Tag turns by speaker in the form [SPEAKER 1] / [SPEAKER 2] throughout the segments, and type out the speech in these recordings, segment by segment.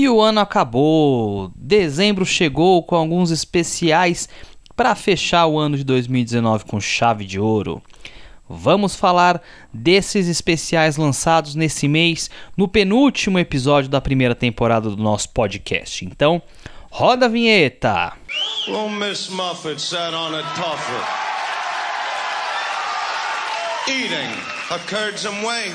[SPEAKER 1] E o ano acabou. Dezembro chegou com alguns especiais para fechar o ano de 2019 com chave de ouro. Vamos falar desses especiais lançados nesse mês no penúltimo episódio da primeira temporada do nosso podcast. Então, roda a vinheta. Well, Miss Muffet sat on a tuffet, eating curds and whey.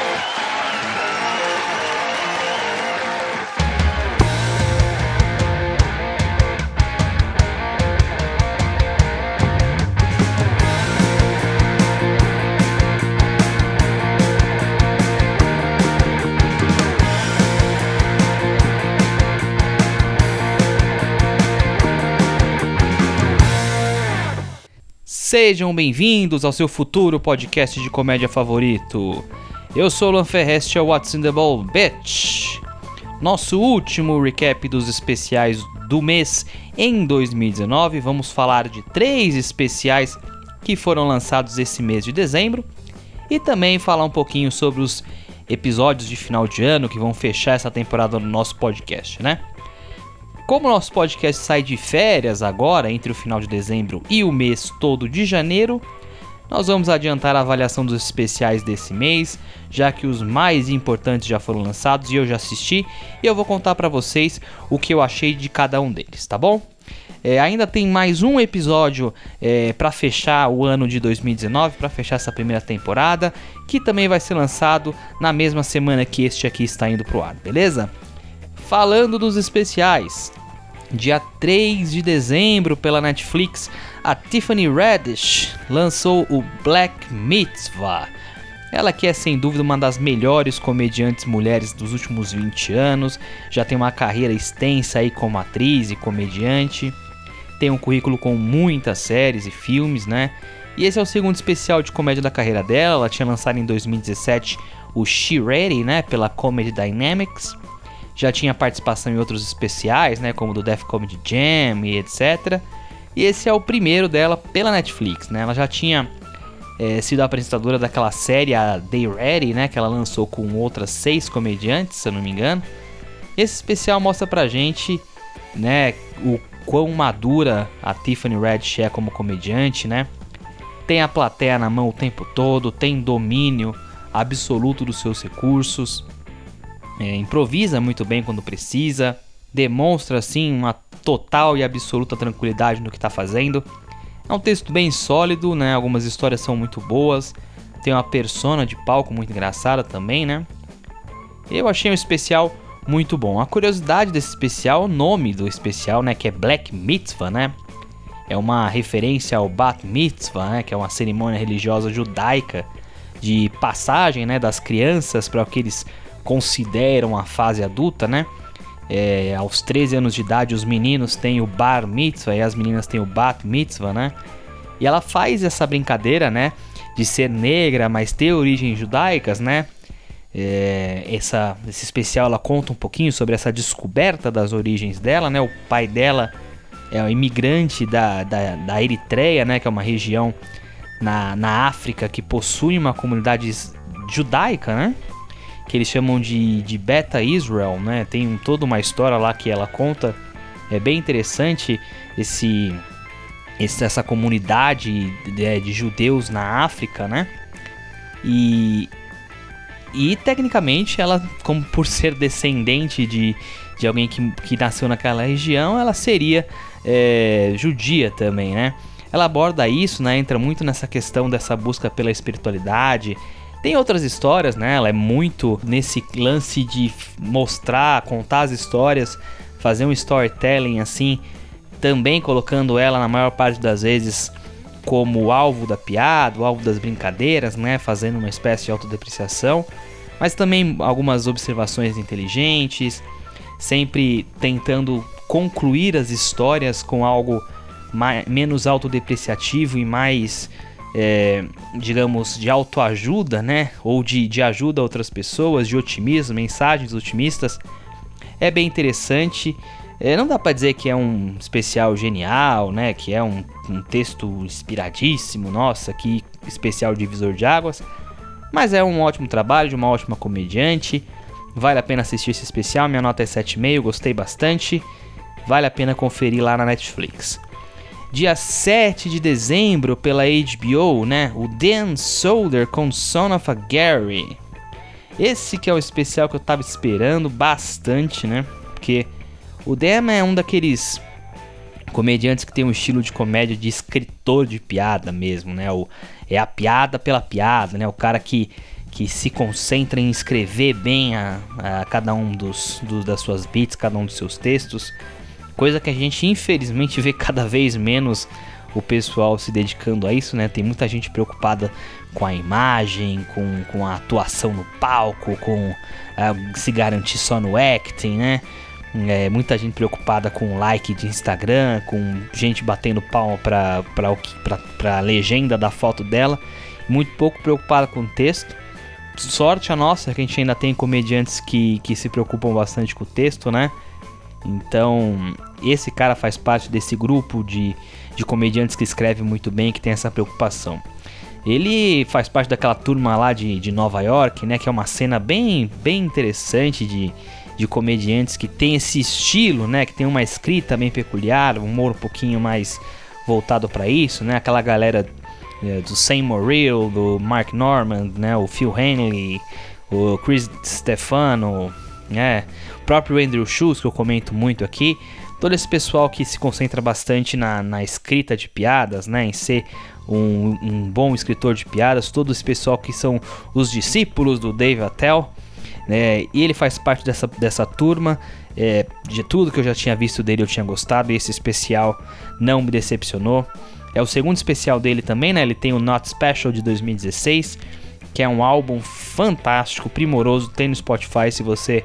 [SPEAKER 1] Sejam bem-vindos ao seu futuro podcast de comédia favorito. Eu sou o Lan Ferreste, é What's in the Ball, bitch. Nosso último recap dos especiais do mês em 2019. Vamos falar de três especiais que foram lançados esse mês de dezembro e também falar um pouquinho sobre os episódios de final de ano que vão fechar essa temporada no nosso podcast, né? Como o nosso podcast sai de férias agora, entre o final de dezembro e o mês todo de janeiro, nós vamos adiantar a avaliação dos especiais desse mês, já que os mais importantes já foram lançados e eu já assisti, e eu vou contar para vocês o que eu achei de cada um deles, tá bom? É, ainda tem mais um episódio é, para fechar o ano de 2019, para fechar essa primeira temporada, que também vai ser lançado na mesma semana que este aqui está indo pro ar, beleza? Falando dos especiais, Dia 3 de dezembro, pela Netflix, a Tiffany Haddish lançou o Black Mitzvah. Ela que é sem dúvida uma das melhores comediantes mulheres dos últimos 20 anos, já tem uma carreira extensa aí como atriz e comediante, tem um currículo com muitas séries e filmes, né? E esse é o segundo especial de comédia da carreira dela. Ela tinha lançado em 2017 o She Ready, né, pela Comedy Dynamics já tinha participação em outros especiais, né, como do Death Comedy Jam e etc. E esse é o primeiro dela pela Netflix, né? Ela já tinha é, sido apresentadora daquela série a Day Ready, né, que ela lançou com outras seis comediantes, se eu não me engano. Esse especial mostra pra gente, né, o quão madura a Tiffany Haddish é como comediante, né? Tem a plateia na mão o tempo todo, tem domínio absoluto dos seus recursos é, improvisa muito bem quando precisa, demonstra assim uma total e absoluta tranquilidade no que está fazendo. É um texto bem sólido, né? Algumas histórias são muito boas. Tem uma persona de palco muito engraçada também, né? Eu achei um especial muito bom. A curiosidade desse especial, o nome do especial, né, que é Black Mitzvah, né? É uma referência ao Bat Mitzvah, né, que é uma cerimônia religiosa judaica de passagem, né, das crianças para aqueles consideram a fase adulta, né? É, aos 13 anos de idade, os meninos têm o bar mitzvah e as meninas têm o bat mitzvah, né? E ela faz essa brincadeira, né? De ser negra, mas ter origens judaicas, né? É, essa, esse especial ela conta um pouquinho sobre essa descoberta das origens dela, né? O pai dela é um imigrante da, da, da Eritreia, né? Que é uma região na, na África que possui uma comunidade judaica, né? Que eles chamam de, de Beta Israel, né? Tem toda uma história lá que ela conta. É bem interessante esse, esse essa comunidade de, de, judeus na África, né? E, e tecnicamente ela, como por ser descendente de, de alguém que, que nasceu naquela região, ela seria é, judia também, né? Ela aborda isso, né? Entra muito nessa questão dessa busca pela espiritualidade tem outras histórias, né? Ela é muito nesse lance de mostrar, contar as histórias, fazer um storytelling assim, também colocando ela na maior parte das vezes como alvo da piada, o alvo das brincadeiras, né? Fazendo uma espécie de autodepreciação, mas também algumas observações inteligentes, sempre tentando concluir as histórias com algo mais, menos autodepreciativo e mais é, digamos, de autoajuda, né? Ou de, de ajuda a outras pessoas, de otimismo, mensagens otimistas. É bem interessante. É, não dá para dizer que é um especial genial, né? Que é um, um texto inspiradíssimo, nossa, que especial divisor de águas. Mas é um ótimo trabalho de uma ótima comediante. Vale a pena assistir esse especial. Minha nota é 7,5, gostei bastante. Vale a pena conferir lá na Netflix. Dia 7 de dezembro, pela HBO, né? O Dan Solder com Son of a Gary. Esse que é o especial que eu tava esperando bastante, né? Porque o Dan é um daqueles comediantes que tem um estilo de comédia de escritor de piada mesmo, né? O, é a piada pela piada, né? O cara que, que se concentra em escrever bem a, a cada um dos, das suas beats, cada um dos seus textos. Coisa que a gente infelizmente vê cada vez menos o pessoal se dedicando a isso, né? Tem muita gente preocupada com a imagem, com, com a atuação no palco, com uh, se garantir só no acting, né? É, muita gente preocupada com like de Instagram, com gente batendo palma pra, pra, pra, pra legenda da foto dela, muito pouco preocupada com o texto. Sorte a nossa que a gente ainda tem comediantes que, que se preocupam bastante com o texto, né? Então, esse cara faz parte desse grupo de, de comediantes que escreve muito bem, que tem essa preocupação. Ele faz parte daquela turma lá de, de Nova York, né? Que é uma cena bem, bem interessante de, de comediantes que tem esse estilo, né? Que tem uma escrita bem peculiar, um humor um pouquinho mais voltado para isso, né? Aquela galera é, do Sam Morrill, do Mark Norman, né? O Phil Henley, o Chris Stefano, né? O próprio Andrew Schultz, que eu comento muito aqui. Todo esse pessoal que se concentra bastante na, na escrita de piadas, né? Em ser um, um bom escritor de piadas. Todo esse pessoal que são os discípulos do Dave Attell né? E ele faz parte dessa, dessa turma. É, de tudo que eu já tinha visto dele, eu tinha gostado. E esse especial não me decepcionou. É o segundo especial dele também, né? Ele tem o Not Special de 2016, que é um álbum fantástico, primoroso. Tem no Spotify se você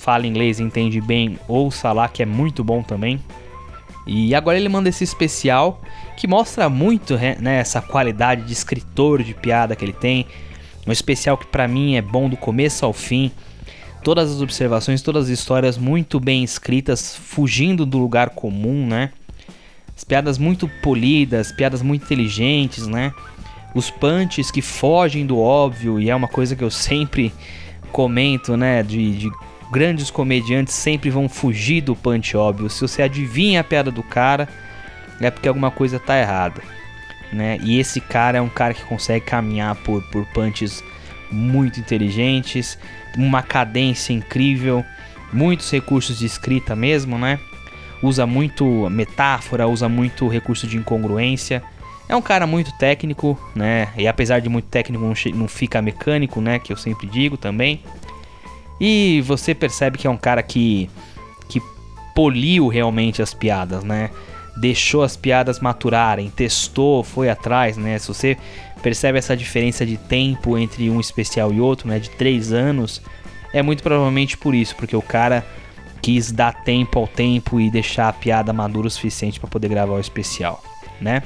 [SPEAKER 1] fala inglês e entende bem, ouça lá que é muito bom também. E agora ele manda esse especial que mostra muito né, essa qualidade de escritor de piada que ele tem um especial que para mim é bom do começo ao fim. Todas as observações, todas as histórias muito bem escritas, fugindo do lugar comum, né? As piadas muito polidas, piadas muito inteligentes, né? Os punches que fogem do óbvio, e é uma coisa que eu sempre comento, né? De, de grandes comediantes sempre vão fugir do punch óbvio. Se você adivinha a piada do cara, é porque alguma coisa tá errada né? E esse cara é um cara que consegue caminhar por, por punches muito inteligentes, uma cadência incrível, muitos recursos de escrita mesmo, né? Usa muito metáfora, usa muito recurso de incongruência. É um cara muito técnico, né? E apesar de muito técnico, não fica mecânico, né? Que eu sempre digo também. E você percebe que é um cara que, que poliu realmente as piadas, né? deixou as piadas maturarem, testou, foi atrás, né? Se você percebe essa diferença de tempo entre um especial e outro, né? De três anos, é muito provavelmente por isso, porque o cara quis dar tempo ao tempo e deixar a piada madura o suficiente para poder gravar o especial, né?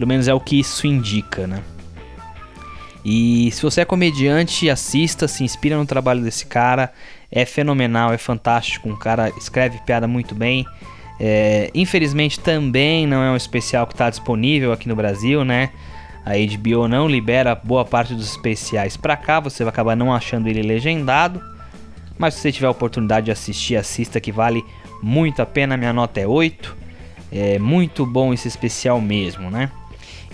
[SPEAKER 1] Pelo menos é o que isso indica, né? E se você é comediante, assista, se inspira no trabalho desse cara. É fenomenal, é fantástico. Um cara escreve piada muito bem. É, infelizmente também não é um especial que está disponível aqui no Brasil, né? A HBO não libera boa parte dos especiais para cá, você vai acabar não achando ele legendado. Mas se você tiver a oportunidade de assistir, assista que vale muito a pena. Minha nota é 8. É muito bom esse especial mesmo, né?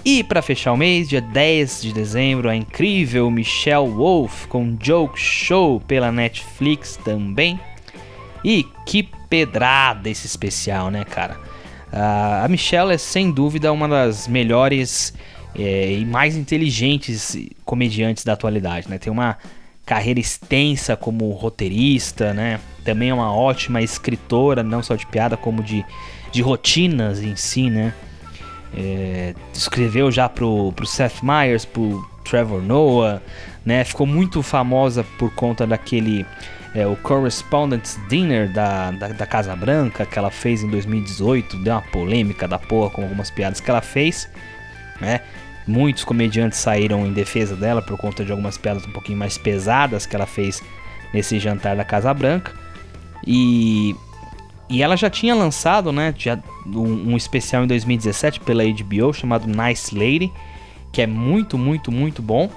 [SPEAKER 1] E para fechar o mês, dia 10 de dezembro, a incrível Michelle Wolf com Joke Show pela Netflix também. E que pedrada esse especial, né, cara? A Michelle é sem dúvida uma das melhores é, e mais inteligentes comediantes da atualidade, né? Tem uma carreira extensa como roteirista, né? Também é uma ótima escritora, não só de piada, como de, de rotinas em si, né? É, escreveu já pro, pro Seth Meyers, pro Trevor Noah, né? Ficou muito famosa por conta daquele é, o Correspondence Dinner da, da, da, Casa Branca, que ela fez em 2018, deu uma polêmica da porra com algumas piadas que ela fez, né? Muitos comediantes saíram em defesa dela por conta de algumas piadas um pouquinho mais pesadas que ela fez nesse jantar da Casa Branca. E e ela já tinha lançado, né, já um, um, especial em 2017 pela HBO chamado Nice Lady, que é muito, muito, muito bom.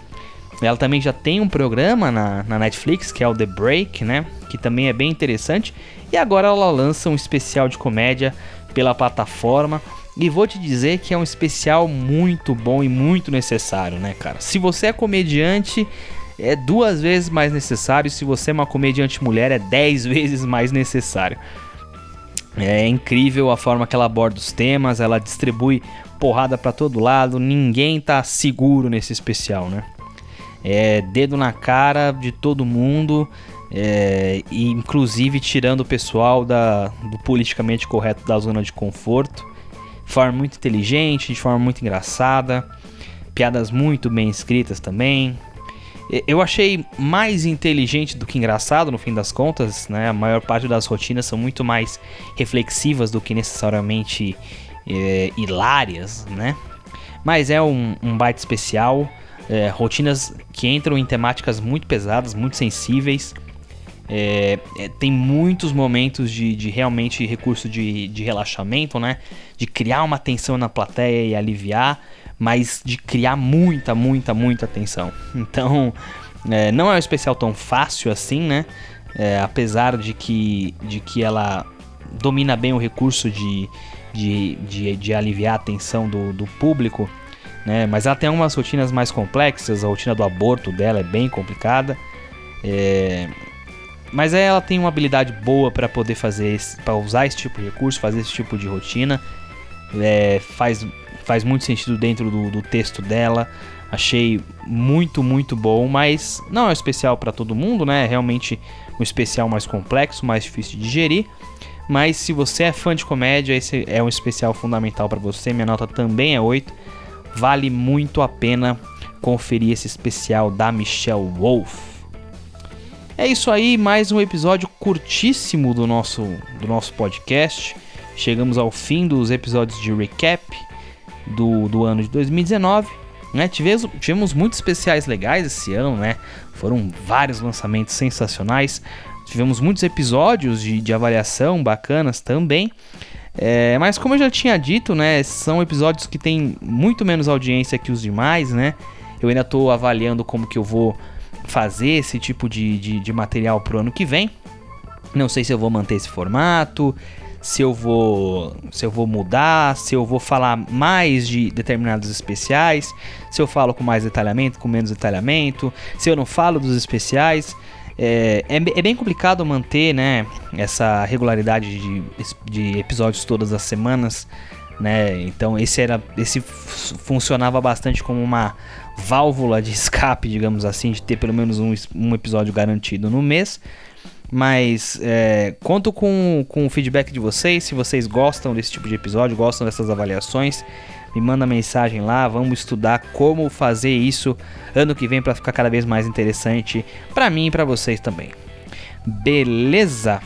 [SPEAKER 1] Ela também já tem um programa na, na Netflix, que é o The Break, né, que também é bem interessante. E agora ela lança um especial de comédia pela plataforma. E vou te dizer que é um especial muito bom e muito necessário, né, cara? Se você é comediante, é duas vezes mais necessário. Se você é uma comediante mulher, é dez vezes mais necessário. É incrível a forma que ela aborda os temas, ela distribui porrada para todo lado, ninguém tá seguro nesse especial, né? É dedo na cara de todo mundo, é, inclusive tirando o pessoal da, do politicamente correto da zona de conforto, de forma muito inteligente, de forma muito engraçada, piadas muito bem escritas também, eu achei mais inteligente do que engraçado no fim das contas, né? A maior parte das rotinas são muito mais reflexivas do que necessariamente é, hilárias, né? Mas é um, um baita especial, é, rotinas que entram em temáticas muito pesadas, muito sensíveis. É, é, tem muitos momentos de, de realmente recurso de, de relaxamento, né? De criar uma tensão na plateia e aliviar mas de criar muita, muita, muita atenção. Então, é, não é um especial tão fácil assim, né? É, apesar de que, de que ela domina bem o recurso de, de, de, de aliviar a atenção do, do público, né? Mas ela tem algumas rotinas mais complexas, a rotina do aborto dela é bem complicada. É, mas ela tem uma habilidade boa para poder fazer, para usar esse tipo de recurso, fazer esse tipo de rotina. É, faz faz muito sentido dentro do, do texto dela. Achei muito, muito bom, mas não é especial para todo mundo, né? É realmente um especial mais complexo, mais difícil de digerir. Mas se você é fã de comédia, esse é um especial fundamental para você. Minha nota também é 8. Vale muito a pena conferir esse especial da Michelle Wolf. É isso aí, mais um episódio curtíssimo do nosso, do nosso podcast. Chegamos ao fim dos episódios de recap do, do ano de 2019. Né? Tivemos, tivemos muitos especiais legais esse ano, né? Foram vários lançamentos sensacionais. Tivemos muitos episódios de, de avaliação bacanas também. É, mas como eu já tinha dito, né? São episódios que têm muito menos audiência que os demais, né? Eu ainda estou avaliando como que eu vou fazer esse tipo de, de, de material pro ano que vem. Não sei se eu vou manter esse formato, se eu vou se eu vou mudar, se eu vou falar mais de determinados especiais, se eu falo com mais detalhamento, com menos detalhamento, se eu não falo dos especiais. É, é, é bem complicado manter né, essa regularidade de, de episódios todas as semanas. Né? Então esse era esse funcionava bastante como uma válvula de escape, digamos assim, de ter pelo menos um, um episódio garantido no mês. Mas é, conto com, com o feedback de vocês. Se vocês gostam desse tipo de episódio, gostam dessas avaliações, me manda mensagem lá. Vamos estudar como fazer isso ano que vem para ficar cada vez mais interessante para mim e para vocês também. Beleza?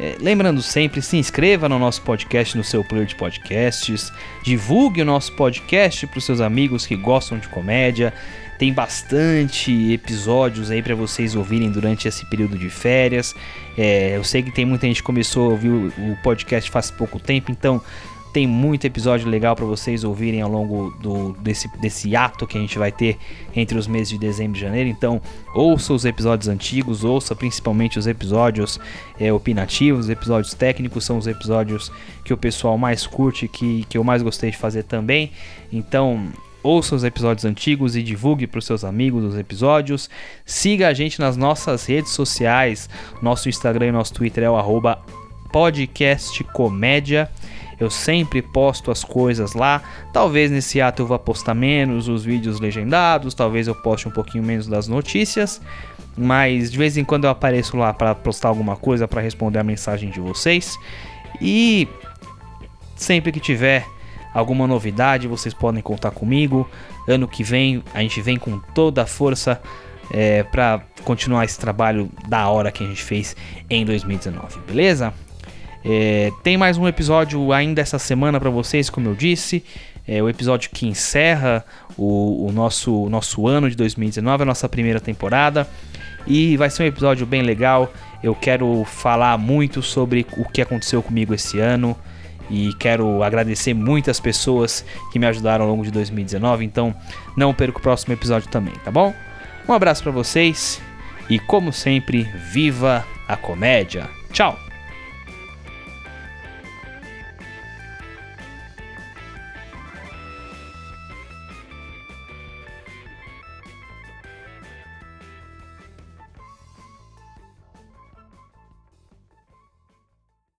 [SPEAKER 1] É, lembrando sempre, se inscreva no nosso podcast no seu player de podcasts, divulgue o nosso podcast para os seus amigos que gostam de comédia, tem bastante episódios aí para vocês ouvirem durante esse período de férias. É, eu sei que tem muita gente que começou a ouvir o podcast faz pouco tempo, então tem muito episódio legal para vocês ouvirem ao longo do, desse, desse ato que a gente vai ter entre os meses de dezembro e janeiro. Então, ouça os episódios antigos, ouça principalmente os episódios é, opinativos, os episódios técnicos, são os episódios que o pessoal mais curte, que, que eu mais gostei de fazer também. Então, ouça os episódios antigos e divulgue para os seus amigos os episódios. Siga a gente nas nossas redes sociais. Nosso Instagram e nosso Twitter é o podcastcomédia. Eu sempre posto as coisas lá. Talvez nesse ato eu vá postar menos os vídeos legendados, talvez eu poste um pouquinho menos das notícias, mas de vez em quando eu apareço lá para postar alguma coisa para responder a mensagem de vocês. E sempre que tiver alguma novidade, vocês podem contar comigo. Ano que vem a gente vem com toda a força é, para continuar esse trabalho da hora que a gente fez em 2019, beleza? É, tem mais um episódio ainda essa semana para vocês, como eu disse. É o episódio que encerra o, o nosso, o nosso ano de 2019, a nossa primeira temporada. E vai ser um episódio bem legal. Eu quero falar muito sobre o que aconteceu comigo esse ano e quero agradecer muitas pessoas que me ajudaram ao longo de 2019. Então, não perca o próximo episódio também, tá bom? Um abraço para vocês e, como sempre, viva a comédia. Tchau!